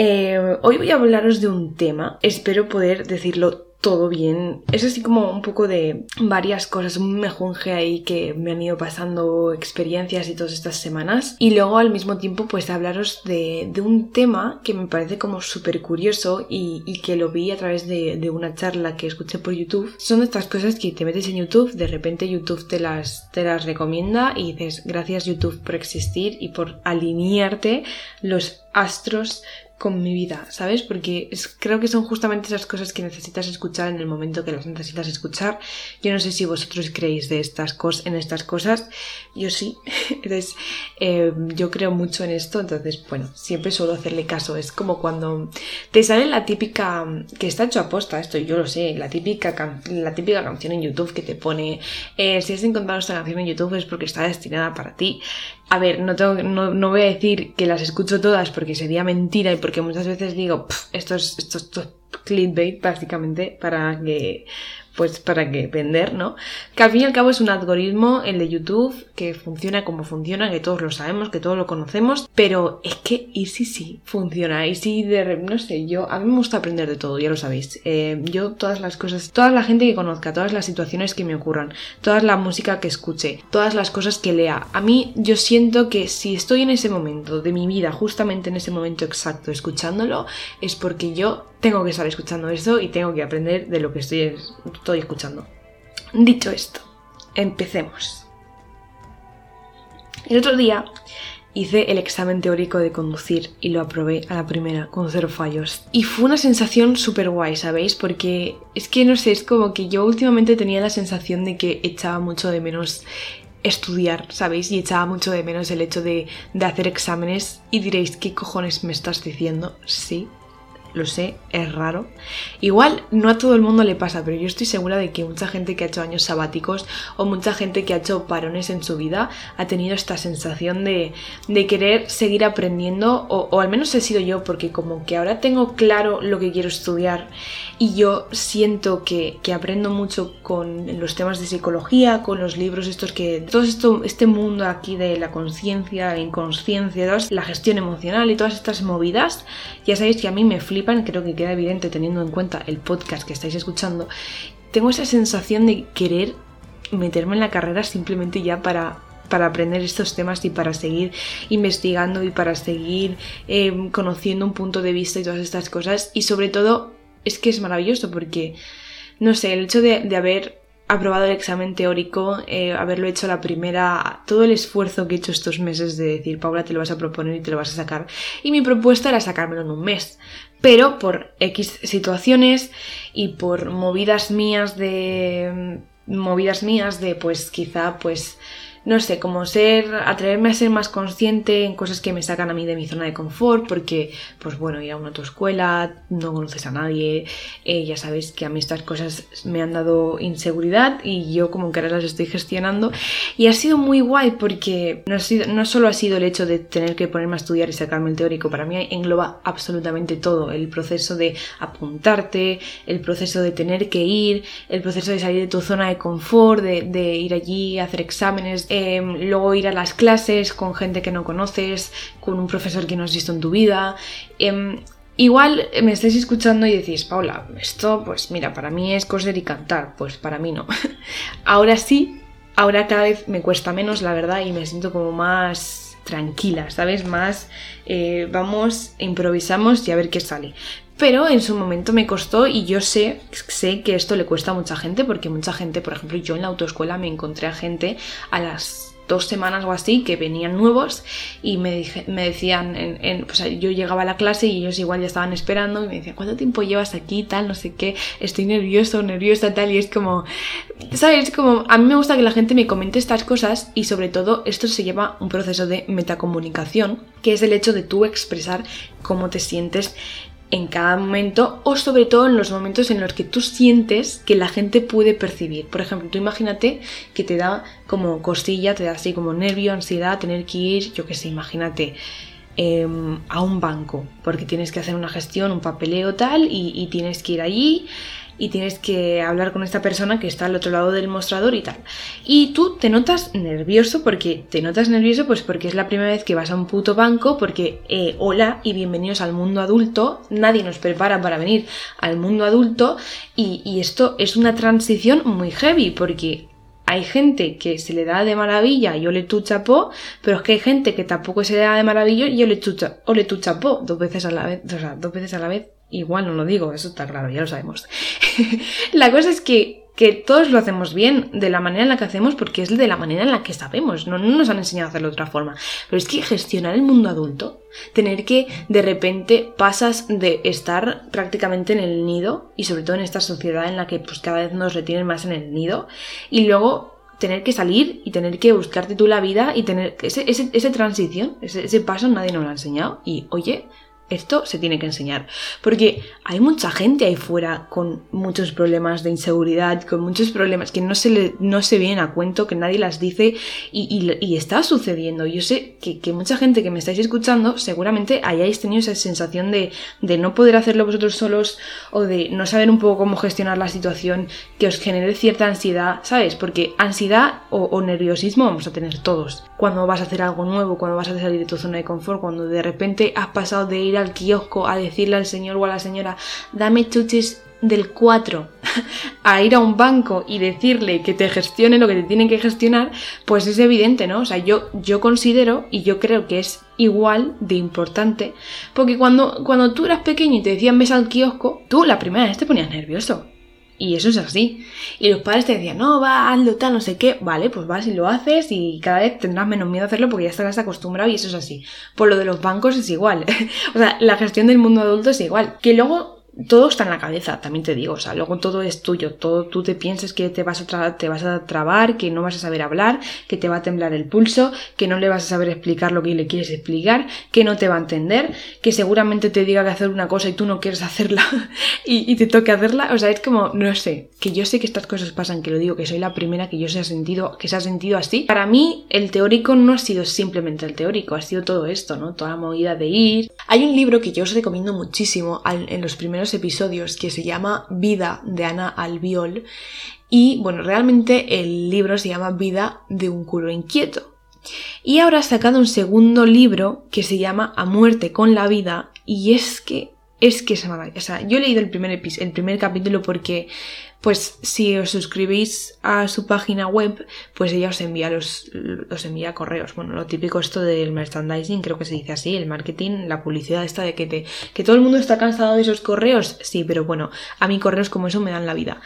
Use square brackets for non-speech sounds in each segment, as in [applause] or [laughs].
Eh, hoy voy a hablaros de un tema, espero poder decirlo todo bien. Es así como un poco de varias cosas, un mejunje ahí que me han ido pasando experiencias y todas estas semanas. Y luego al mismo tiempo pues hablaros de, un tema que me parece como súper curioso y, que lo vi a través de, de, una charla que escuché por YouTube. Son estas cosas que te metes en YouTube, de repente YouTube te las, te las recomienda y dices gracias YouTube por existir y por alinearte los astros con mi vida, ¿sabes? Porque creo que son justamente esas cosas que necesitas escuchar en el momento que las necesitas escuchar. Yo no sé si vosotros creéis de estas cosas, en estas cosas. Yo sí. [laughs] Entonces, eh, yo creo mucho en esto. Entonces, bueno, siempre suelo hacerle caso. Es como cuando te sale la típica, que está hecho a posta esto, yo lo sé, la típica, la típica canción en YouTube que te pone, eh, si has encontrado esta canción en YouTube es porque está destinada para ti. A ver, no, tengo, no, no, voy a decir que las escucho todas porque sería mentira y porque muchas veces digo, esto es, esto, esto es clickbait básicamente para que pues para que vender, ¿no? Que al fin y al cabo es un algoritmo, el de YouTube, que funciona como funciona, que todos lo sabemos, que todos lo conocemos, pero es que y si sí funciona, y si de no sé, yo a mí me gusta aprender de todo, ya lo sabéis. Eh, yo todas las cosas, toda la gente que conozca, todas las situaciones que me ocurran, toda la música que escuche, todas las cosas que lea, a mí yo siento que si estoy en ese momento de mi vida, justamente en ese momento exacto, escuchándolo, es porque yo tengo que estar escuchando eso y tengo que aprender de lo que estoy, estoy escuchando. Dicho esto, empecemos. El otro día hice el examen teórico de conducir y lo aprobé a la primera con cero fallos. Y fue una sensación súper guay, ¿sabéis? Porque es que no sé, es como que yo últimamente tenía la sensación de que echaba mucho de menos estudiar, ¿sabéis? Y echaba mucho de menos el hecho de, de hacer exámenes y diréis, ¿qué cojones me estás diciendo? Sí, lo sé, es raro. Igual no a todo el mundo le pasa, pero yo estoy segura de que mucha gente que ha hecho años sabáticos o mucha gente que ha hecho parones en su vida ha tenido esta sensación de, de querer seguir aprendiendo, o, al menos he sido yo, porque como que ahora tengo claro lo que quiero estudiar y yo siento que, que aprendo mucho con los temas de psicología, con los libros estos que... Todo esto, este mundo aquí de la conciencia, inconsciencia, la gestión emocional y todas estas movidas, ya sabéis que a mí me flipa creo que queda evidente teniendo en cuenta el podcast que estáis escuchando, tengo esa sensación de querer meterme en la carrera simplemente ya para, para aprender estos temas y para seguir investigando y para seguir em, conociendo un punto de vista y todas estas cosas. Y sobre todo es que es maravilloso porque, no sé, el hecho de, de haber aprobado el examen teórico, eh, haberlo hecho la primera, todo el esfuerzo que he hecho estos meses de decir, Paula, te lo vas a proponer y te lo vas a sacar. Y mi propuesta era sacármelo en un mes. Pero por X situaciones y por movidas mías de... movidas mías de pues quizá pues no sé, como ser, atreverme a ser más consciente en cosas que me sacan a mí de mi zona de confort, porque, pues bueno, ir a una escuela, no conoces a nadie, eh, ya sabéis que a mí estas cosas me han dado inseguridad y yo como que ahora las estoy gestionando. Y ha sido muy guay porque no, ha sido, no solo ha sido el hecho de tener que ponerme a estudiar y sacarme el teórico, para mí engloba absolutamente todo, el proceso de apuntarte, el proceso de tener que ir, el proceso de salir de tu zona de confort, de, de ir allí a hacer exámenes, Em, luego ir a las clases con gente que no conoces, con un profesor que no has visto en tu vida. Em, igual me estáis escuchando y decís, Paula, esto pues mira, para mí es coser y cantar, pues para mí no. [laughs] ahora sí, ahora cada vez me cuesta menos, la verdad, y me siento como más tranquila, ¿sabes? Más eh, vamos, improvisamos y a ver qué sale. Pero en su momento me costó y yo sé, sé que esto le cuesta a mucha gente porque mucha gente, por ejemplo, yo en la autoescuela me encontré a gente a las dos semanas o así que venían nuevos y me, me decían, en, pues yo llegaba a la clase y ellos igual ya estaban esperando y me decían, ¿cuánto tiempo llevas aquí? Tal, no sé qué, estoy nervioso, nerviosa, tal, y es como, ¿sabes? Como, a mí me gusta que la gente me comente estas cosas y sobre todo esto se llama un proceso de metacomunicación, que es el hecho de tú expresar cómo te sientes en cada momento o sobre todo en los momentos en los que tú sientes que la gente puede percibir. Por ejemplo, tú imagínate que te da como costilla, te da así como nervio, ansiedad, tener que ir, yo qué sé, imagínate em, a un banco porque tienes que hacer una gestión, un papeleo tal y, y tienes que ir allí y tienes que hablar con esta persona que está al otro lado del mostrador y tal. Y tú te notas nervioso porque te notas nervioso pues porque es la primera vez que vas a un puto banco porque eh, hola y bienvenidos al mundo adulto, nadie nos prepara para venir al mundo adulto y, y esto es una transición muy heavy porque hay gente que se le da de maravilla yo le tu chapó, pero es que hay gente que tampoco se le da de maravilla y yo le tu, o le tu chapó dos veces a la vez, o sea, dos veces a la vez, igual no lo digo, eso está claro, ya lo sabemos. [laughs] la cosa es que que todos lo hacemos bien de la manera en la que hacemos porque es de la manera en la que sabemos, no, nos han enseñado a hacerlo de otra forma. Pero es que gestionar el mundo adulto, tener que de repente pasas de estar prácticamente en el nido y sobre todo en esta sociedad en la que pues cada vez nos retienen más en el nido y luego tener que salir y tener que buscarte tú la vida y tener ese, ese, esa transición, ese, ese paso nadie nos lo ha enseñado y oye, esto se tiene que enseñar. Porque hay mucha gente ahí fuera con muchos problemas de inseguridad, con muchos problemas que no se, le, no se vienen a cuento, que nadie las dice y, está sucediendo. Yo sé que, que, mucha gente que me estáis escuchando seguramente hayáis tenido esa sensación de, de, no poder hacerlo vosotros solos o de no saber un poco cómo gestionar la situación, que os genere cierta ansiedad, ¿sabes? Porque ansiedad o, o nerviosismo vamos a tener todos. Cuando vas a hacer algo nuevo, cuando vas a salir de tu zona de confort, cuando de repente has pasado de ir al kiosco a decirle al señor o a la señora, dame chuches del 4 [laughs] a ir a un banco y decirle que te gestione lo que te tienen que gestionar, pues es evidente, ¿no? O sea, yo, yo considero y yo creo que es igual de importante, porque cuando, cuando tú eras pequeño y te decían ves al kiosco, tú la primera vez te ponías nervioso. Y eso es así. Y los padres te decían, no, va, hazlo tal, no sé qué. Vale, pues vas y lo haces y cada vez tendrás menos miedo a hacerlo porque ya estarás acostumbrado y eso es así. Por lo de los bancos es igual. [laughs] o sea, la gestión del mundo adulto es igual. Que luego todo está en la cabeza, también te digo, o sea, luego todo es tuyo, todo tú te piensas que te vas a te vas a trabar, que no vas a saber hablar, que te va a temblar el pulso, que no le vas a saber explicar lo que le quieres explicar, que no te va a entender, que seguramente te diga que hacer una cosa y tú no quieres hacerla [laughs] y, te toque hacerla, o sea, es como, no sé, que yo sé que estas cosas pasan, que lo digo, que soy la primera que yo se ha sentido, que se ha sentido así. Para mí, el teórico no ha sido simplemente el teórico, ha sido todo esto, ¿no? Toda la movida de ir. Hay un libro que yo os recomiendo muchísimo en los primeros episodios que se llama Vida de Ana Albiol y bueno, realmente el libro se llama Vida de un culo inquieto. Y ahora ha sacado un segundo libro que se llama A muerte con la vida y es que es que es maravilloso. O sea, yo he leído el primer, el primer capítulo porque, pues, si os suscribís a su página web, pues ella os envía los, os envía correos. Bueno, lo típico esto del merchandising, creo que se dice así, el marketing, la publicidad esta de que te, que todo el mundo está cansado de esos correos. Sí, pero bueno, a mí correos como eso me dan la vida.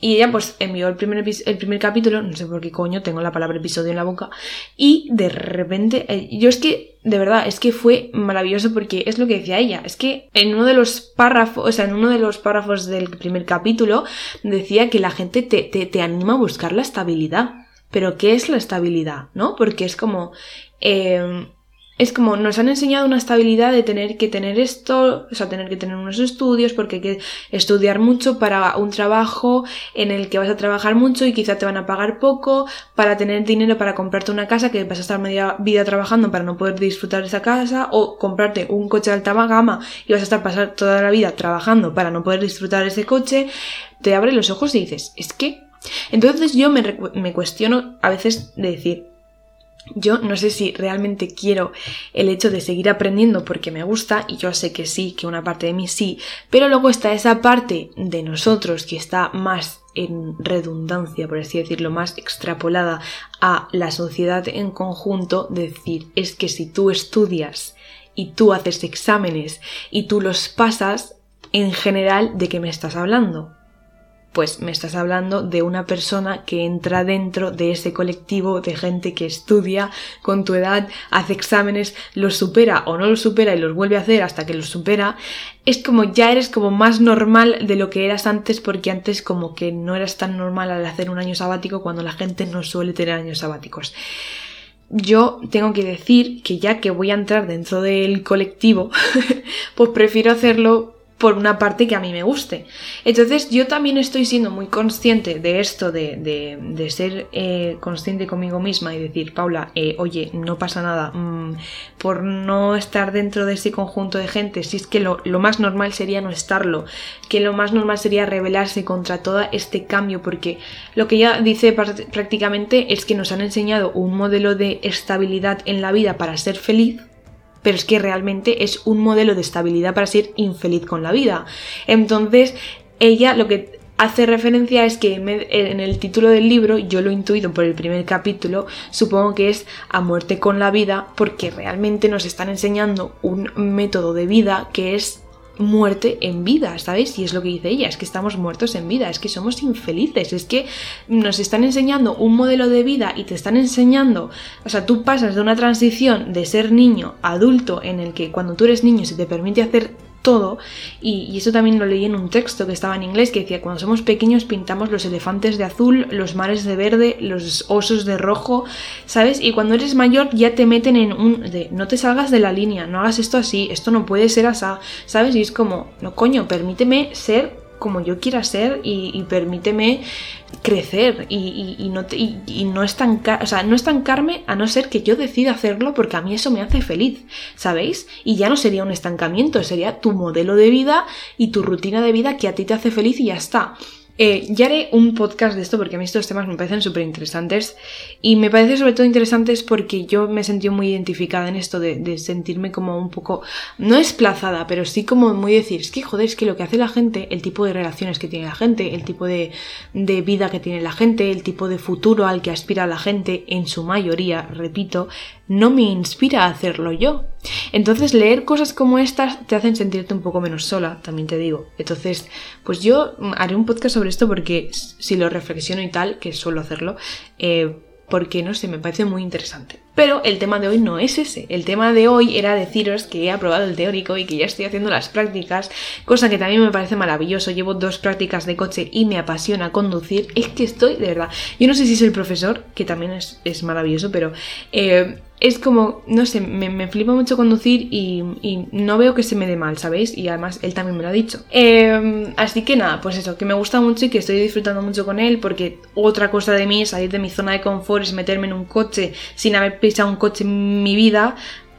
Y ella pues envió el primer, el primer capítulo, no sé por qué coño, tengo la palabra episodio en la boca, y de repente, eh, yo es que, de verdad, es que fue maravilloso porque es lo que decía ella, es que en uno de los párrafos, o sea, en uno de los párrafos del primer capítulo decía que la gente te, te, te anima a buscar la estabilidad. Pero ¿qué es la estabilidad? ¿No? Porque es como... Eh, es como nos han enseñado una estabilidad de tener que tener esto, o sea, tener que tener unos estudios, porque hay que estudiar mucho para un trabajo en el que vas a trabajar mucho y quizá te van a pagar poco, para tener dinero para comprarte una casa que vas a estar media vida trabajando para no poder disfrutar esa casa, o comprarte un coche de alta gama y vas a estar pasar toda la vida trabajando para no poder disfrutar ese coche, te abre los ojos y dices, es que... Entonces yo me, me cuestiono a veces de decir, yo no sé si realmente quiero el hecho de seguir aprendiendo porque me gusta y yo sé que sí, que una parte de mí sí, pero luego está esa parte de nosotros que está más en redundancia, por así decirlo, más extrapolada a la sociedad en conjunto, decir, es que si tú estudias y tú haces exámenes y tú los pasas, en general, ¿de qué me estás hablando? Pues me estás hablando de una persona que entra dentro de ese colectivo de gente que estudia con tu edad, hace exámenes, los supera o no los supera y los vuelve a hacer hasta que los supera. Es como ya eres como más normal de lo que eras antes porque antes como que no eras tan normal al hacer un año sabático cuando la gente no suele tener años sabáticos. Yo tengo que decir que ya que voy a entrar dentro del colectivo, [laughs] pues prefiero hacerlo por una parte que a mí me guste. Entonces yo también estoy siendo muy consciente de esto, de, ser eh, consciente conmigo misma y decir, Paula, eh, oye, no pasa nada mm, por no estar dentro de ese conjunto de gente, si es que lo, lo, más normal sería no estarlo, que lo más normal sería rebelarse contra todo este cambio, porque lo que ella dice prácticamente es que nos han enseñado un modelo de estabilidad en la vida para ser feliz pero es que realmente es un modelo de estabilidad para ser infeliz con la vida. Entonces, ella lo que hace referencia es que en el título del libro, yo lo intuido por el primer capítulo, supongo que es a muerte con la vida, porque realmente nos están enseñando un método de vida que es muerte en vida, ¿sabes? Y es lo que dice ella, es que estamos muertos en vida, es que somos infelices, es que nos están enseñando un modelo de vida y te están enseñando, o sea, tú pasas de una transición de ser niño a adulto en el que cuando tú eres niño se te permite hacer todo. Y, eso también lo leí en un texto que estaba en inglés que decía, cuando somos pequeños pintamos los elefantes de azul, los mares de verde, los osos de rojo, ¿sabes? Y cuando eres mayor ya te meten en un de, no te salgas de la línea, no hagas esto así, esto no puede ser así, ¿sabes? Y es como, no coño, permíteme ser como yo quiera ser y, permíteme crecer y, no, y, no, estancar, o sea, no estancarme a no ser que yo decida hacerlo porque a mí eso me hace feliz, ¿sabéis? Y ya no sería un estancamiento, sería tu modelo de vida y tu rutina de vida que a ti te hace feliz y ya está. Eh, ya haré un podcast de esto porque a mí estos temas me parecen súper interesantes y me parece sobre todo interesantes porque yo me sentido muy identificada en esto de, sentirme como un poco, no desplazada, pero sí como muy decir, es que joder, es que lo que hace la gente, el tipo de relaciones que tiene la gente, el tipo de vida que tiene la gente, el tipo de futuro al que aspira la gente, en su mayoría, repito, no me inspira a hacerlo yo. Entonces leer cosas como estas te hacen sentirte un poco menos sola, también te digo. Entonces, pues yo haré un podcast sobre esto porque si lo reflexiono y tal, que suelo hacerlo, eh, porque no sé, me parece muy interesante. Pero el tema de hoy no es ese. El tema de hoy era deciros que he aprobado el teórico y que ya estoy haciendo las prácticas, cosa que también me parece maravilloso. Llevo dos prácticas de coche y me apasiona conducir. Es que estoy, de verdad. Yo no sé si soy el profesor, que también es, es maravilloso, pero eh, es como, no sé, me, me flipa mucho conducir y, no veo que se me dé mal, ¿sabéis? Y además él también me lo ha dicho. Em, así que nada, pues eso, que me gusta mucho y que estoy disfrutando mucho con él porque otra cosa de mí es salir de mi zona de confort, es meterme en un coche sin haber pisado un coche en mi vida,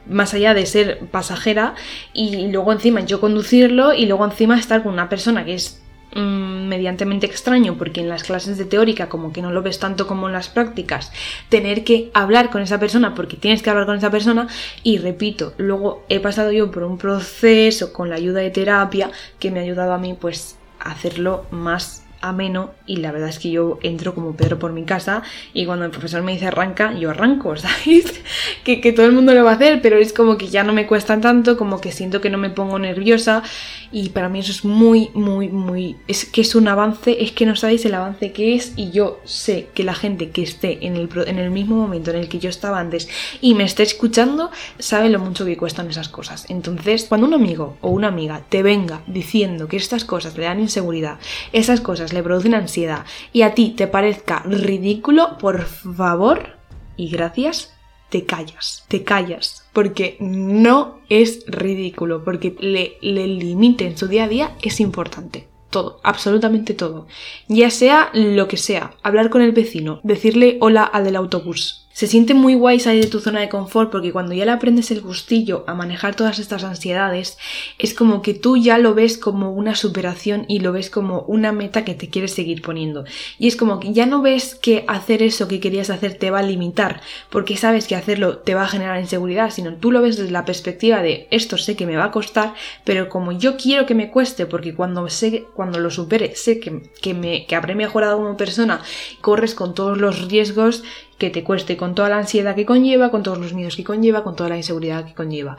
más allá de ser pasajera y luego encima yo conducirlo y luego encima estar con una persona que es Mm, mediantemente extraño porque en las clases de teórica como que no lo ves tanto como en las prácticas, tener que hablar con esa persona porque tienes que hablar con esa persona y repito, luego he pasado yo por un proceso con la ayuda de terapia que me ha ayudado a mí pues a hacerlo más ameno y la verdad es que yo entro como Pedro por mi casa y cuando el profesor me dice arranca, yo arranco, [laughs] ¿sabéis? que, que, todo el mundo lo va a hacer, pero es como que ya no me cuesta tanto, como que siento que no me pongo nerviosa y para mí eso es muy, muy, muy... Es que es un avance, es que no sabéis el avance que es y yo sé que la gente que esté en el, en el mismo momento en el que yo estaba antes y me esté escuchando sabe lo mucho que cuestan esas cosas. Entonces, cuando un amigo o una amiga te venga diciendo que estas cosas le dan inseguridad, esas cosas le producen ansiedad y a ti te parezca ridículo, por favor y gracias, te callas, te callas, porque no es ridículo, porque le, le limite en su día a día es importante todo, absolutamente todo. Ya sea lo que sea, hablar con el vecino, decirle hola al del autobús, se siente muy guay salir de tu zona de confort porque cuando ya le aprendes el gustillo a manejar todas estas ansiedades, es como que tú ya lo ves como una superación y lo ves como una meta que te quieres seguir poniendo. Y es como que ya no ves que hacer eso que querías hacer te va a limitar porque sabes que hacerlo te va a generar inseguridad, sino tú lo ves desde la perspectiva de esto sé que me va a costar, pero como yo quiero que me cueste porque cuando, sé, cuando lo supere sé que, que, me, que habré mejorado como persona, corres con todos los riesgos que te cueste con toda la ansiedad que conlleva, con todos los miedos que conlleva, con toda la inseguridad que conlleva.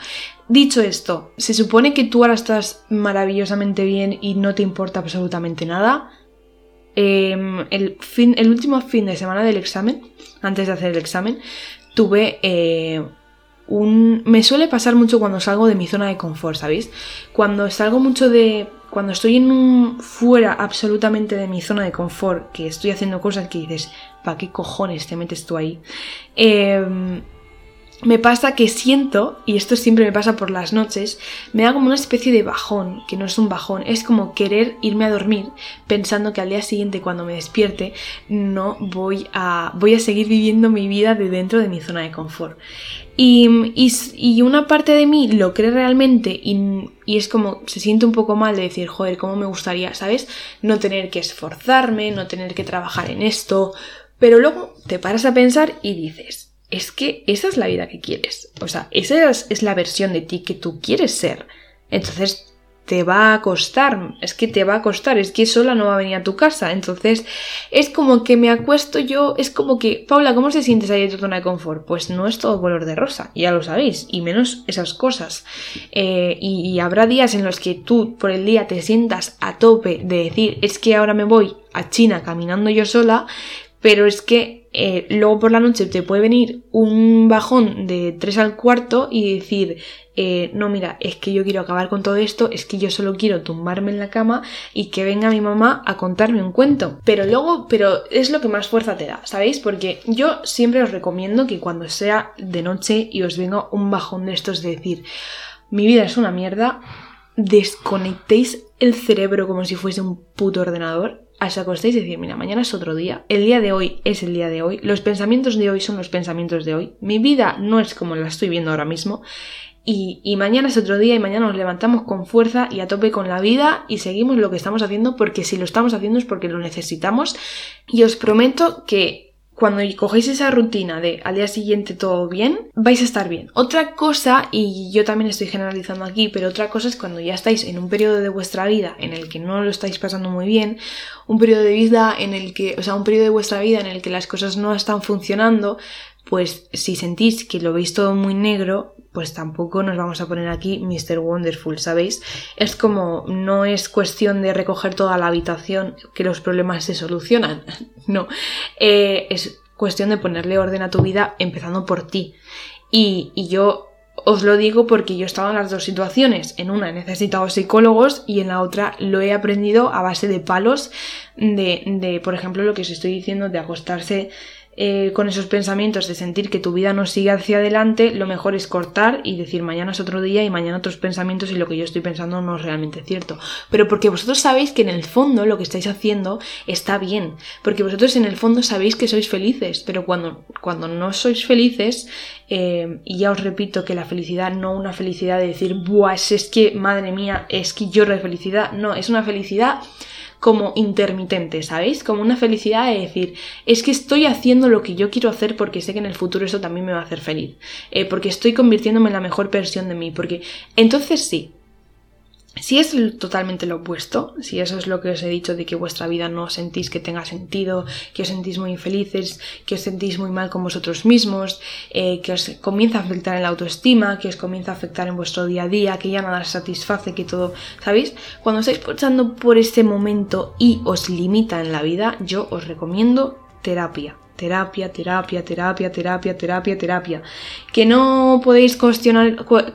Dicho esto, se supone que tú ahora estás maravillosamente bien y no te importa absolutamente nada. Em, el, fin, el último fin de semana del examen, antes de hacer el examen, tuve eh, un... Me suele pasar mucho cuando salgo de mi zona de confort, ¿sabéis? Cuando salgo mucho de cuando estoy en un fuera absolutamente de mi zona de confort, que estoy haciendo cosas que dices, ¿para qué cojones te metes tú ahí? Em, me pasa que siento, y esto siempre me pasa por las noches, me da como una especie de bajón, que no es un bajón, es como querer irme a dormir pensando que al día siguiente cuando me despierte no voy a, voy a seguir viviendo mi vida de dentro de mi zona de confort. Y, y, una parte de mí lo cree realmente y, y, es como se siente un poco mal de decir, joder, cómo me gustaría, ¿sabes? No tener que esforzarme, no tener que trabajar en esto, pero luego te paras a pensar y dices, es que esa es la vida que quieres. O sea, esa es, la versión de ti que tú quieres ser. Entonces te va a costar, es que te va a costar, es que sola no va a venir a tu casa. Entonces es como que me acuesto yo, es como que, Paula, ¿cómo se sientes ahí en tu zona de confort? Pues no es todo color de rosa, ya lo sabéis, y menos esas cosas. Eh, y, y habrá días en los que tú por el día te sientas a tope de decir, es que ahora me voy a China caminando yo sola, pero es que eh, luego por la noche te puede venir un bajón de 3 al cuarto y decir, eh, no, mira, es que yo quiero acabar con todo esto, es que yo solo quiero tumbarme en la cama y que venga mi mamá a contarme un cuento. Pero luego, pero es lo que más fuerza te da, ¿sabéis? Porque yo siempre os recomiendo que cuando sea de noche y os venga un bajón de estos de decir, mi vida es una mierda, desconectéis el cerebro como si fuese un puto ordenador os acostéis y decir, mira, mañana es otro día, el día de hoy es el día de hoy, los pensamientos de hoy son los pensamientos de hoy, mi vida no es como la estoy viendo ahora mismo, y, y, mañana es otro día y mañana nos levantamos con fuerza y a tope con la vida y seguimos lo que estamos haciendo porque si lo estamos haciendo es porque lo necesitamos. Y os prometo que cuando cogéis esa rutina de al día siguiente todo bien, vais a estar bien. Otra cosa, y yo también estoy generalizando aquí, pero otra cosa es cuando ya estáis en un periodo de vuestra vida en el que no lo estáis pasando muy bien, un periodo de vida en el que, o sea, un periodo de vuestra vida en el que las cosas no están funcionando, pues si sentís que lo veis todo muy negro, pues tampoco nos vamos a poner aquí Mr. Wonderful, ¿sabéis? Es como, no es cuestión de recoger toda la habitación que los problemas se solucionan, [laughs] no, eh, es cuestión de ponerle orden a tu vida empezando por ti. Y, y yo os lo digo porque yo he estado en las dos situaciones. En una he necesitado psicólogos y en la otra lo he aprendido a base de palos de, de por ejemplo, lo que os estoy diciendo de acostarse eh, con esos pensamientos de sentir que tu vida no sigue hacia adelante, lo mejor es cortar y decir mañana es otro día y mañana otros pensamientos y lo que yo estoy pensando no es realmente cierto. Pero porque vosotros sabéis que en el fondo lo que estáis haciendo está bien. Porque vosotros en el fondo sabéis que sois felices, pero cuando, cuando no sois felices, eh, y ya os repito que la felicidad no una felicidad de decir, buah, es que, madre mía, es que lloro de felicidad. No, es una felicidad como intermitente, ¿sabéis? Como una felicidad de decir, es que estoy haciendo lo que yo quiero hacer porque sé que en el futuro eso también me va a hacer feliz, eh, porque estoy convirtiéndome en la mejor versión de mí, porque entonces sí, si es totalmente lo opuesto, si eso es lo que os he dicho de que vuestra vida no sentís que tenga sentido, que os sentís muy infelices, que os sentís muy mal con vosotros mismos, eh, que os comienza a afectar en la autoestima, que os comienza a afectar en vuestro día a día, que ya nada satisface, que todo, ¿sabéis? Cuando estáis pasando por este momento y os limita en la vida, yo os recomiendo terapia terapia, terapia, terapia, terapia, terapia, terapia. Que no podéis cuestionar,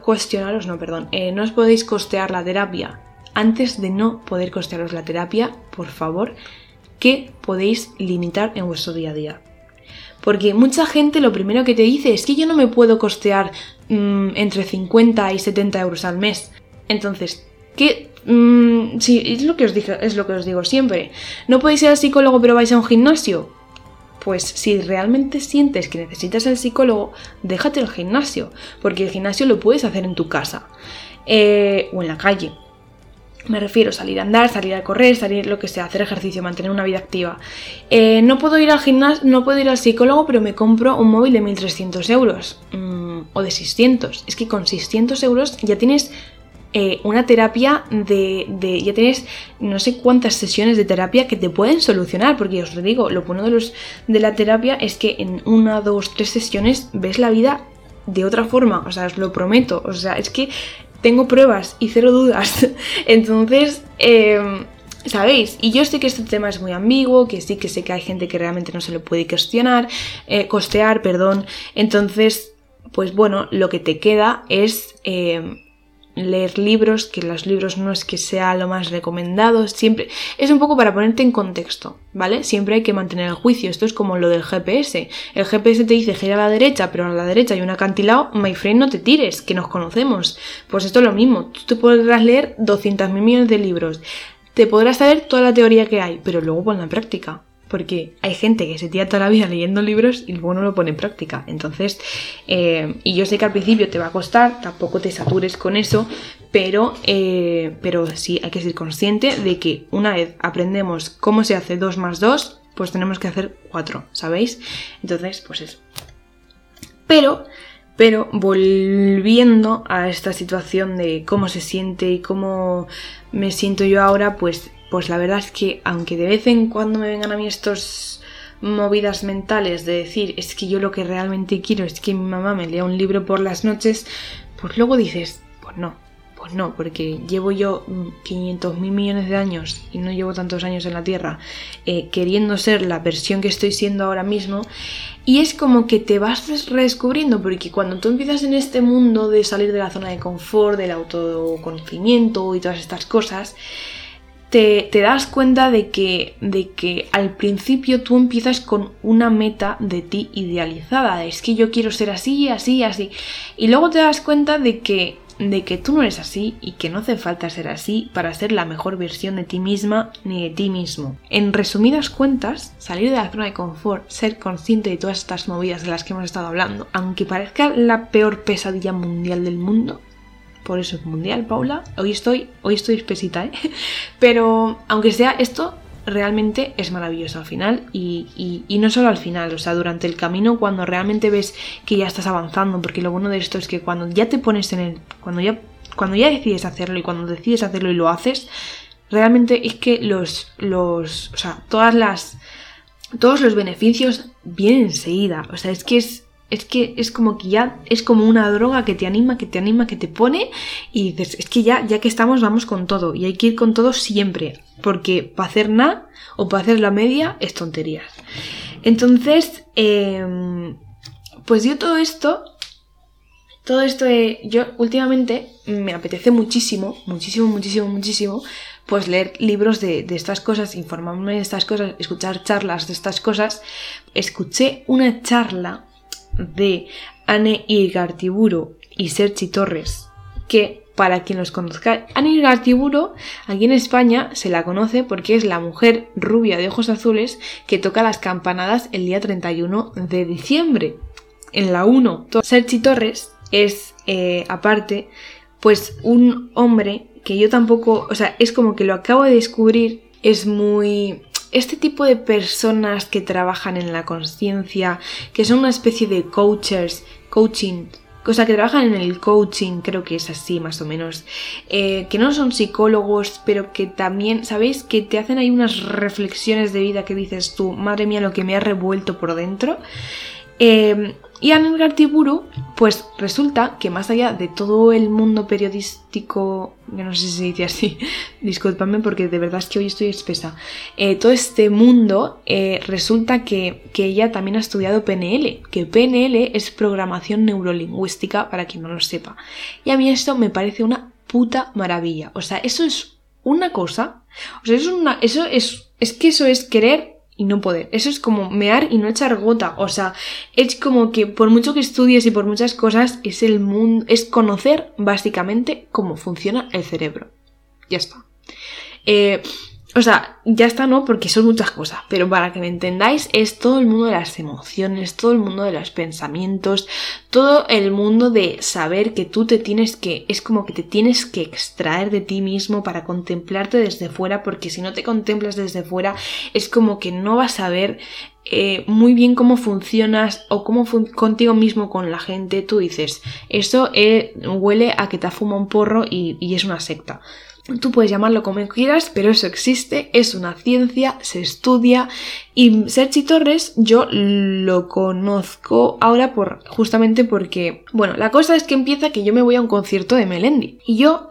cuestionaros, no, perdón, eh, no os podéis costear la terapia. Antes de no poder costearos la terapia, por favor, ¿qué podéis limitar en vuestro día a día? Porque mucha gente lo primero que te dice es que yo no me puedo costear mm, entre 50 y 70 euros al mes. Entonces, ¿qué mm, sí, es lo que os dije, es lo que os digo siempre. ¿No podéis ir al psicólogo pero vais a un gimnasio? Pues si realmente sientes que necesitas el psicólogo, déjate el gimnasio, porque el gimnasio lo puedes hacer en tu casa eh, o en la calle. Me refiero a salir a andar, salir a correr, salir lo que sea, hacer ejercicio, mantener una vida activa. Eh, no puedo ir al gimnasio, no puedo ir al psicólogo, pero me compro un móvil de 1300 euros mm, o de 600. Es que con 600 euros ya tienes eh, una terapia de, de, Ya tienes no sé cuántas sesiones de terapia que te pueden solucionar, porque os lo digo, lo bueno de, los, de la terapia es que en una, dos, tres sesiones ves la vida de otra forma, o sea, os lo prometo, o sea, es que tengo pruebas y cero dudas. [laughs] Entonces, em, ¿Sabéis? Y yo sé que este tema es muy ambiguo, que sí que sé que hay gente que realmente no se lo puede cuestionar, eh, costear, perdón. Entonces, pues bueno, lo que te queda es em, leer libros, que los libros no es que sea lo más recomendado, siempre es un poco para ponerte en contexto, ¿vale? Siempre hay que mantener el juicio, esto es como lo del GPS. El GPS te dice gira a la derecha, pero a la derecha hay un acantilado, my friend, no te tires, que nos conocemos. Pues esto es lo mismo, tú te podrás leer 200 mil millones de libros, te podrás saber toda la teoría que hay, pero luego ponla en práctica. Porque hay gente que se tira toda la vida leyendo libros y luego no lo pone en práctica. Entonces, eh, y yo sé que al principio te va a costar, tampoco te satures con eso, pero, eh, pero sí hay que ser consciente de que una vez aprendemos cómo se hace 2 más 2, pues tenemos que hacer 4, ¿sabéis? Entonces, pues eso. Pero pero volviendo a esta situación de cómo se siente y cómo me siento yo ahora, pues, pues la verdad es que aunque de vez en cuando me vengan a mí estos movidas mentales de decir es que yo lo que realmente quiero es que mi mamá me lea un libro por las noches, pues luego dices, pues no, pues no, porque llevo yo 500 mil millones de años y no llevo tantos años en la Tierra eh, queriendo ser la versión que estoy siendo ahora mismo y es como que te vas redescubriendo, porque cuando tú empiezas en este mundo de salir de la zona de confort, del autoconocimiento y todas estas cosas, te, das cuenta de que, de que al principio tú empiezas con una meta de ti idealizada, es que yo quiero ser así, así, así. Y luego te das cuenta de que de que tú no eres así y que no hace falta ser así para ser la mejor versión de ti misma ni de ti mismo. En resumidas cuentas, salir de la zona de confort, ser consciente de todas estas movidas de las que hemos estado hablando, aunque parezca la peor pesadilla mundial del mundo, por eso es mundial, Paula. Hoy estoy, hoy estoy espesita, ¿eh? [laughs] Pero aunque sea esto, realmente es maravilloso al final y, no solo al final, o sea, durante el camino cuando realmente ves que ya estás avanzando, porque lo bueno de esto es que cuando ya te pones en el, cuando ya, cuando ya decides hacerlo y cuando decides hacerlo y lo haces, realmente es que los, los, o sea, todas las, todos los beneficios vienen enseguida, o sea, es que es, es que es como que ya es como una droga que te anima, que te anima, que te pone y dices, es que ya, ya que estamos, vamos con todo y hay que ir con todo siempre, porque para hacer nada o para hacer la media es tonterías. Entonces, em, pues yo todo esto, todo esto, yo últimamente me apetece muchísimo, muchísimo, muchísimo, muchísimo, pues leer libros de, de estas cosas, informarme de estas cosas, escuchar charlas de estas cosas. Escuché una charla de Anne Irgartiburo y Sergi Torres, que para quien los conozca, Anne Irgartiburo aquí en España se la conoce porque es la mujer rubia de ojos azules que toca las campanadas el día 31 de diciembre. En la 1, Sergi Torres es, eh, aparte, pues un hombre que yo tampoco, o sea, es como que lo acabo de descubrir, es muy este tipo de personas que trabajan en la conciencia, que son una especie de coaches, coaching, o sea, que trabajan en el coaching, creo que es así más o menos, eh, que no son psicólogos, pero que también, ¿sabéis? Que te hacen ahí unas reflexiones de vida que dices tú, madre mía, lo que me ha revuelto por dentro. Eh, y Anel Gartiburu, pues resulta que más allá de todo el mundo periodístico, que no sé si se dice así, [laughs] discúlpame porque de verdad es que hoy estoy espesa, eh, todo este mundo eh, resulta que, que, ella también ha estudiado PNL, que PNL es programación neurolingüística para quien no lo sepa. Y a mí esto me parece una puta maravilla. O sea, eso es una cosa, o sea, eso es una, eso es, es que eso es querer y no poder. Eso es como mear y no echar gota. O sea, es como que por mucho que estudies y por muchas cosas, es el mundo, es conocer básicamente cómo funciona el cerebro. Ya está. Eh, o sea, ya está, ¿no? Porque son muchas cosas, pero para que me entendáis, es todo el mundo de las emociones, todo el mundo de los pensamientos, todo el mundo de saber que tú te tienes que, es como que te tienes que extraer de ti mismo para contemplarte desde fuera, porque si no te contemplas desde fuera, es como que no vas a ver eh, muy bien cómo funcionas o cómo contigo mismo con la gente, tú dices, eso eh, huele a que te fuma un porro y, y es una secta. Tú puedes llamarlo como quieras, pero eso existe, es una ciencia, se estudia y Sergi Torres yo lo conozco ahora por justamente porque, bueno, la cosa es que empieza que yo me voy a un concierto de Melendi. Y yo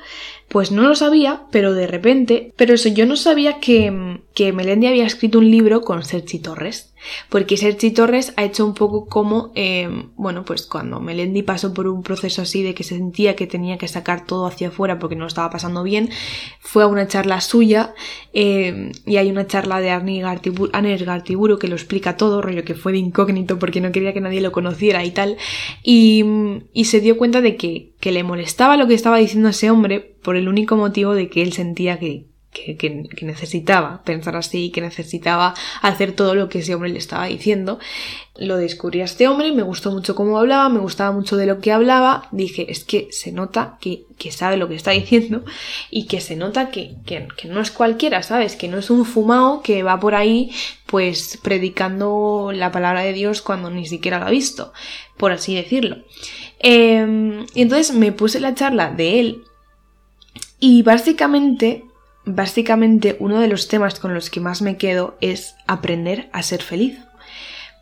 pues no lo sabía, pero de repente, pero eso yo no sabía que que Melendi había escrito un libro con Sergi Torres, porque Sergi Torres ha hecho un poco como, em, bueno, pues cuando Melendi pasó por un proceso así de que se sentía que tenía que sacar todo hacia afuera porque no lo estaba pasando bien, fue a una charla suya em, y hay una charla de Aner Gartiburu, que lo explica todo, rollo que fue de incógnito porque no quería que nadie lo conociera y tal, y, y se dio cuenta de que, que le molestaba lo que estaba diciendo ese hombre por el único motivo de que él sentía que, que, necesitaba pensar así, que necesitaba hacer todo lo que ese hombre le estaba diciendo. Lo descubrí a este hombre, me gustó mucho cómo hablaba, me gustaba mucho de lo que hablaba. Dije, es que se nota que, sabe lo que está diciendo y que se nota que, que, no es cualquiera, ¿sabes? Que no es un fumao que va por ahí pues predicando la palabra de Dios cuando ni siquiera lo ha visto, por así decirlo. Em, y entonces me puse la charla de él y básicamente básicamente uno de los temas con los que más me quedo es aprender a ser feliz.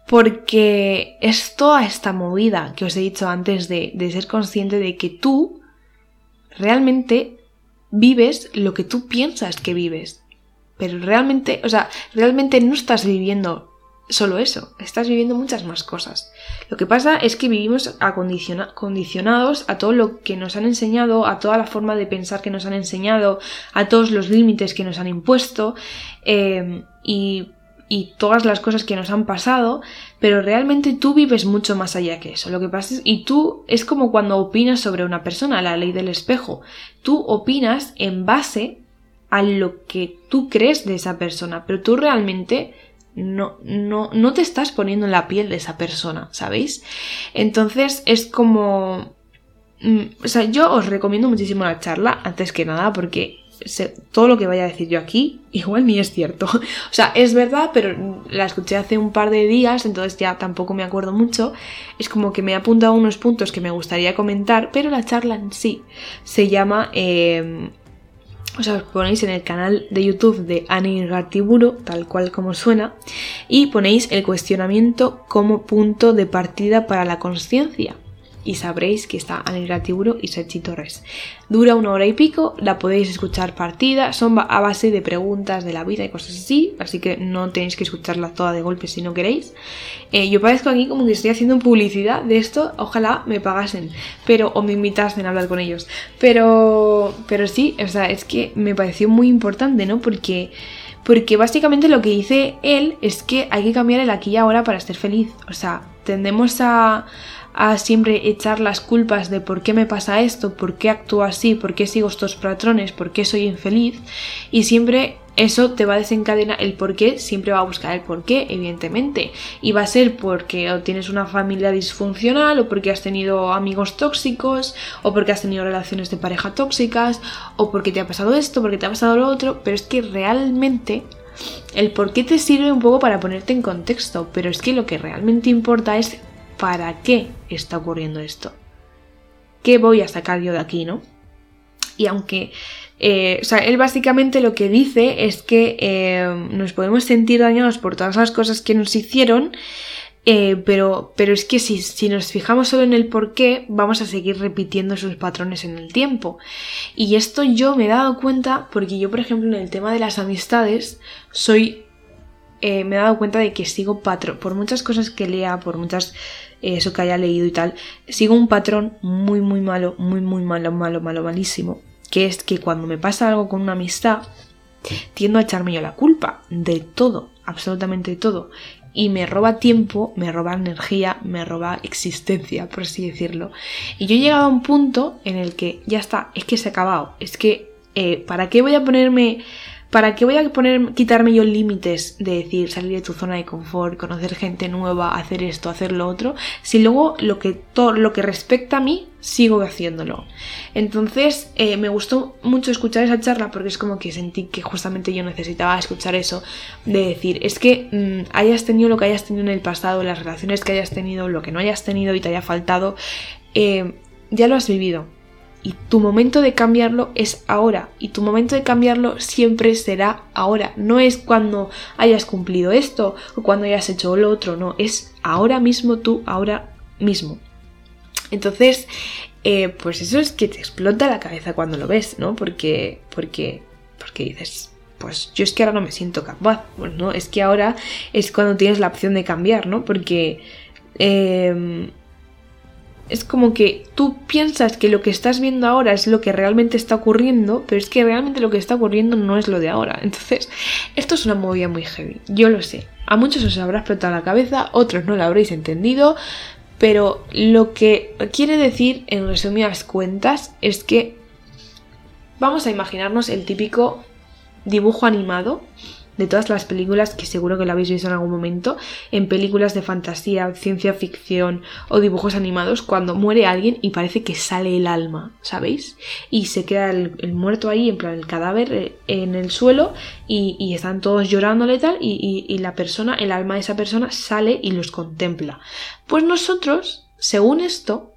Porque es toda esta movida que os he dicho antes de, de ser consciente de que tú realmente vives lo que tú piensas que vives. Pero realmente, o sea, realmente no estás viviendo solo eso, estás viviendo muchas más cosas. Lo que pasa es que vivimos condicionados a todo lo que nos han enseñado, a toda la forma de pensar que nos han enseñado, a todos los límites que nos han impuesto em, y, y, todas las cosas que nos han pasado, pero realmente tú vives mucho más allá que eso. Lo que pasa es, y tú es como cuando opinas sobre una persona, la ley del espejo. Tú opinas en base a lo que tú crees de esa persona, pero tú realmente no, no, no te estás poniendo en la piel de esa persona, ¿sabéis? Entonces es como... Mm, o sea, yo os recomiendo muchísimo la charla, antes que nada, porque todo lo que vaya a decir yo aquí igual ni es cierto. [laughs] o sea, es verdad, pero la escuché hace un par de días, entonces ya tampoco me acuerdo mucho. Es como que me he apuntado unos puntos que me gustaría comentar, pero la charla en sí se llama... Eh, os ponéis en el canal de YouTube de Annie tal cual como suena, y ponéis el cuestionamiento como punto de partida para la conciencia y sabréis que está Anel Gratiburo y Sergi Torres. Dura una hora y pico, la podéis escuchar partida, son a base de preguntas de la vida y cosas así, así que no tenéis que escucharla toda de golpe si no queréis. Eh, yo parezco aquí como que estoy haciendo publicidad de esto, ojalá me pagasen, pero o me invitasen a hablar con ellos. Pero, pero sí, o sea, es que me pareció muy importante, ¿no? Porque porque básicamente lo que dice él es que hay que cambiar el aquí y ahora para estar feliz. O sea, tendemos a, a siempre echar las culpas de por qué me pasa esto, por qué actúo así, por qué sigo estos patrones, por qué soy infeliz y siempre eso te va a desencadenar el por qué, siempre va a buscar el por qué, evidentemente. Y va a ser porque o tienes una familia disfuncional, o porque has tenido amigos tóxicos, o porque has tenido relaciones de pareja tóxicas, o porque te ha pasado esto, porque te ha pasado lo otro, pero es que realmente el por qué te sirve un poco para ponerte en contexto, pero es que lo que realmente importa es para qué está ocurriendo esto. ¿Qué voy a sacar yo de aquí, no? Y aunque, eh, o sea, él básicamente lo que dice es que eh, nos podemos sentir dañados por todas las cosas que nos hicieron, eh, pero, pero es que si, si, nos fijamos solo en el por qué, vamos a seguir repitiendo esos patrones en el tiempo. Y esto yo me he dado cuenta porque yo, por ejemplo, en el tema de las amistades, soy eh, me he dado cuenta de que sigo patrón, por muchas cosas que lea, por muchas eh, eso que haya leído y tal, sigo un patrón muy, muy malo, muy, muy malo, malo, malo, malísimo, que es que cuando me pasa algo con una amistad, tiendo a echarme yo la culpa de todo, absolutamente de todo. Y me roba tiempo, me roba energía, me roba existencia, por así decirlo. Y yo he llegado a un punto en el que ya está, es que se ha acabado. Es que, eh, ¿para qué voy a ponerme ¿Para qué voy a poner, quitarme yo límites de decir salir de tu zona de confort, conocer gente nueva, hacer esto, hacer lo otro, si luego lo que, todo, lo que respecta a mí sigo haciéndolo? Entonces eh, me gustó mucho escuchar esa charla porque es como que sentí que justamente yo necesitaba escuchar eso, de decir, es que mm, hayas tenido lo que hayas tenido en el pasado, las relaciones que hayas tenido, lo que no hayas tenido y te haya faltado, eh, ya lo has vivido y tu momento de cambiarlo es ahora. Y tu momento de cambiarlo siempre será ahora. No es cuando hayas cumplido esto o cuando hayas hecho lo otro. No, es ahora mismo tú, ahora mismo. Entonces, eh, pues eso es que te explota la cabeza cuando lo ves, ¿no? Porque, porque, porque dices, pues yo es que ahora no me siento capaz. Pues no, es que ahora es cuando tienes la opción de cambiar, ¿no? Porque em, es como que tú piensas que lo que estás viendo ahora es lo que realmente está ocurriendo, pero es que realmente lo que está ocurriendo no es lo de ahora. Entonces, esto es una movida muy heavy, yo lo sé. A muchos os habrá explotado la cabeza, otros no lo habréis entendido, pero lo que quiere decir en resumidas cuentas es que vamos a imaginarnos el típico dibujo animado de todas las películas que seguro que lo habéis visto en algún momento, en películas de fantasía, ciencia ficción o dibujos animados, cuando muere alguien y parece que sale el alma, ¿sabéis? Y se queda el, muerto ahí, en plan el cadáver eh, en el suelo y, están todos llorándole tal y, y la persona, el alma de esa persona sale y los contempla. Pues nosotros, según esto,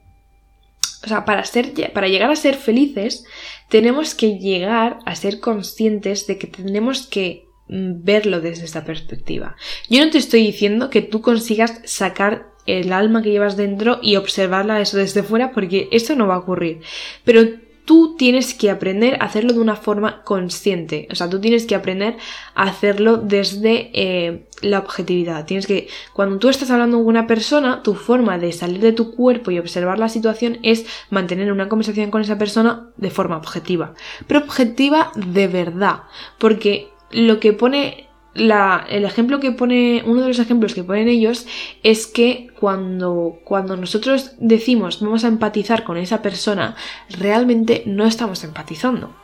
o sea, para, ser, para llegar a ser felices, tenemos que llegar a ser conscientes de que tenemos que verlo desde esta perspectiva. Yo no te estoy diciendo que tú consigas sacar el alma que llevas dentro y observarla eso desde fuera porque eso no va a ocurrir. Pero tú tienes que aprender a hacerlo de una forma consciente. O sea, tú tienes que aprender a hacerlo desde eh, la objetividad. Tienes que, cuando tú estás hablando con una persona, tu forma de salir de tu cuerpo y observar la situación es mantener una conversación con esa persona de forma objetiva. Pero objetiva de verdad. Porque lo que pone el ejemplo que pone, uno de los ejemplos que ponen ellos es que cuando, cuando nosotros decimos vamos a empatizar con esa persona, realmente no estamos empatizando.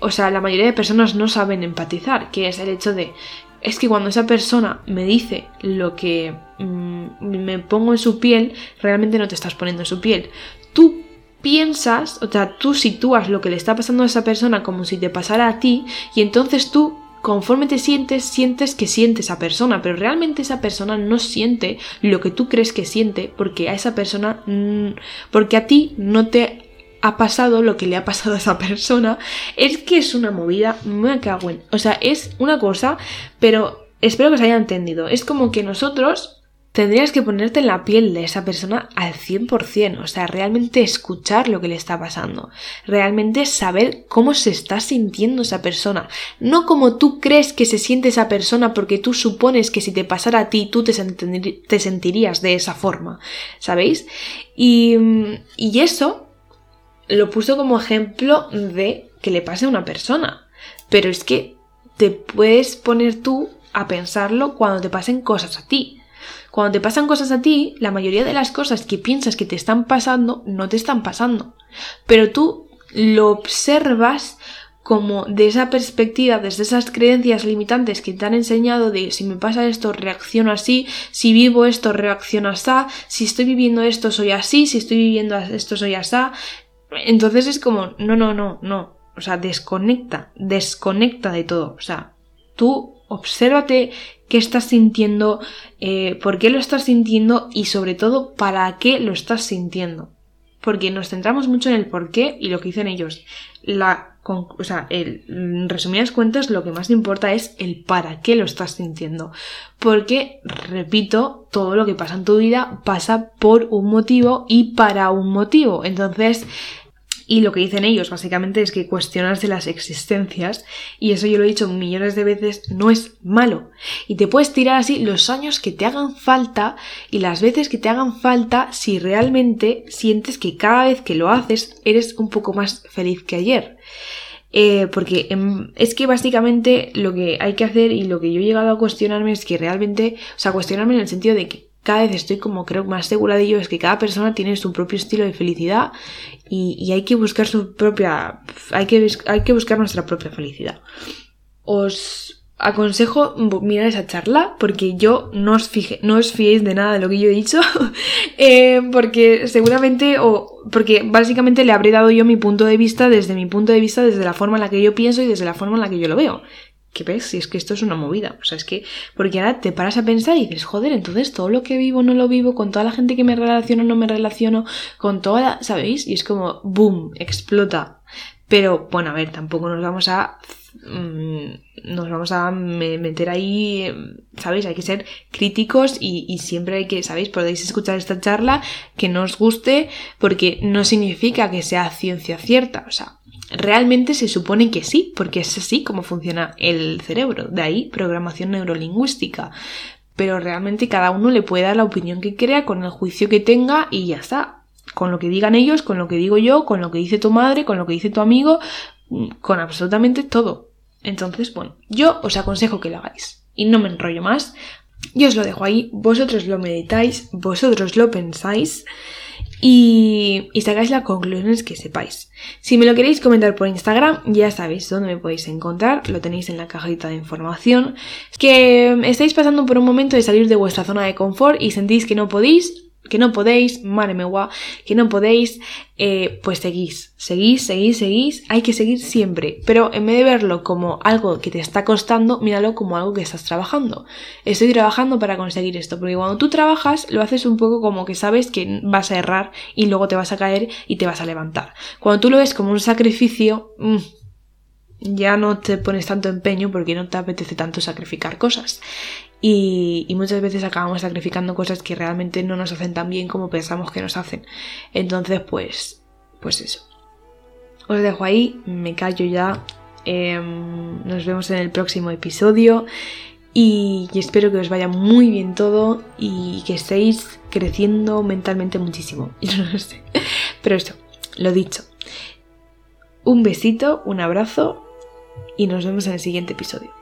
O sea, la mayoría de personas no saben empatizar, que es el hecho de, es que cuando esa persona me dice lo que mm, me pongo en su piel, realmente no te estás poniendo en su piel. Tú piensas, o sea, tú sitúas lo que le está pasando a esa persona como si te pasara a ti, y entonces tú conforme te sientes, sientes que siente esa persona, pero realmente esa persona no siente lo que tú crees que siente porque a esa persona, porque a ti no te ha pasado lo que le ha pasado a esa persona, es que es una movida, me cago. O sea, es una cosa, pero espero que os haya entendido. Es como que nosotros tendrías que ponerte en la piel de esa persona al 100%, o sea, realmente escuchar lo que le está pasando, realmente saber cómo se está sintiendo esa persona, no como tú crees que se siente esa persona porque tú supones que si te pasara a ti tú te, sentirías de esa forma, ¿sabéis? Y, y eso lo puso como ejemplo de que le pase a una persona, pero es que te puedes poner tú a pensarlo cuando te pasen cosas a ti. Cuando te pasan cosas a ti, la mayoría de las cosas que piensas que te están pasando no te están pasando. Pero tú lo observas como de esa perspectiva, desde esas creencias limitantes que te han enseñado de si me pasa esto reacciono así, si vivo esto reacciono así, si estoy viviendo esto soy así, si estoy viviendo esto soy así. Entonces es como, no, no, no, no. O sea, desconecta, desconecta de todo. O sea, tú obsérvate qué estás sintiendo, eh, por qué lo estás sintiendo y sobre todo para qué lo estás sintiendo. Porque nos centramos mucho en el por qué y lo que dicen ellos. La, o sea, el, en resumidas cuentas, lo que más importa es el para qué lo estás sintiendo. Porque, repito, todo lo que pasa en tu vida pasa por un motivo y para un motivo. Entonces, y lo que dicen ellos básicamente es que cuestionarse las existencias, y eso yo lo he dicho millones de veces, no es malo. Y te puedes tirar así los años que te hagan falta y las veces que te hagan falta si realmente sientes que cada vez que lo haces eres un poco más feliz que ayer. Eh, porque em, es que básicamente lo que hay que hacer y lo que yo he llegado a cuestionarme es que realmente, o sea, cuestionarme en el sentido de que cada vez estoy como creo más segura de ello, es que cada persona tiene su propio estilo de felicidad y, hay que buscar su propia, hay que, hay que buscar nuestra propia felicidad. Os aconsejo mirar esa charla porque yo no os, fije, no os fiéis de nada de lo que yo he dicho [laughs] eh, porque seguramente o porque básicamente le habré dado yo mi punto de vista desde mi punto de vista desde la forma en la que yo pienso y desde la forma en la que yo lo veo ¿Qué ves? Si es que esto es una movida. O sea, es que. Porque ahora te paras a pensar y dices, joder, entonces todo lo que vivo no lo vivo, con toda la gente que me relaciono no me relaciono, con toda ¿Sabéis? Y es como, boom, explota. Pero, bueno, a ver, tampoco nos vamos a. Mm, nos vamos a meter ahí, ¿sabéis? Hay que ser críticos y, y siempre hay que, ¿sabéis? Podéis escuchar esta charla que no os guste porque no significa que sea ciencia cierta. O sea, Realmente se supone que sí, porque es así como funciona el cerebro. De ahí programación neurolingüística. Pero realmente cada uno le puede dar la opinión que crea con el juicio que tenga y ya está. Con lo que digan ellos, con lo que digo yo, con lo que dice tu madre, con lo que dice tu amigo, mm, con absolutamente todo. Entonces, bueno, yo os aconsejo que lo hagáis. Y no me enrollo más. Yo os lo dejo ahí, vosotros lo meditáis, vosotros lo pensáis y, sacáis las conclusiones que sepáis. Si me lo queréis comentar por Instagram, ya sabéis dónde me podéis encontrar, lo tenéis en la cajita de información. Que estáis pasando por un momento de salir de vuestra zona de confort y sentís que no podéis, que no podéis, madre mía, que no podéis, eh, pues seguís, seguís, seguís, seguís, hay que seguir siempre, pero en vez de verlo como algo que te está costando, míralo como algo que estás trabajando. Estoy trabajando para conseguir esto, porque cuando tú trabajas lo haces un poco como que sabes que vas a errar y luego te vas a caer y te vas a levantar. Cuando tú lo ves como un sacrificio, mm, ya no te pones tanto empeño porque no te apetece tanto sacrificar cosas. Y, muchas veces acabamos sacrificando cosas que realmente no nos hacen tan bien como pensamos que nos hacen. Entonces, pues, pues eso. Os dejo ahí, me callo ya. Em, nos vemos en el próximo episodio. Y, y, espero que os vaya muy bien todo y que estéis creciendo mentalmente muchísimo. [laughs] no sé. Pero esto, lo dicho. Un besito, un abrazo y nos vemos en el siguiente episodio.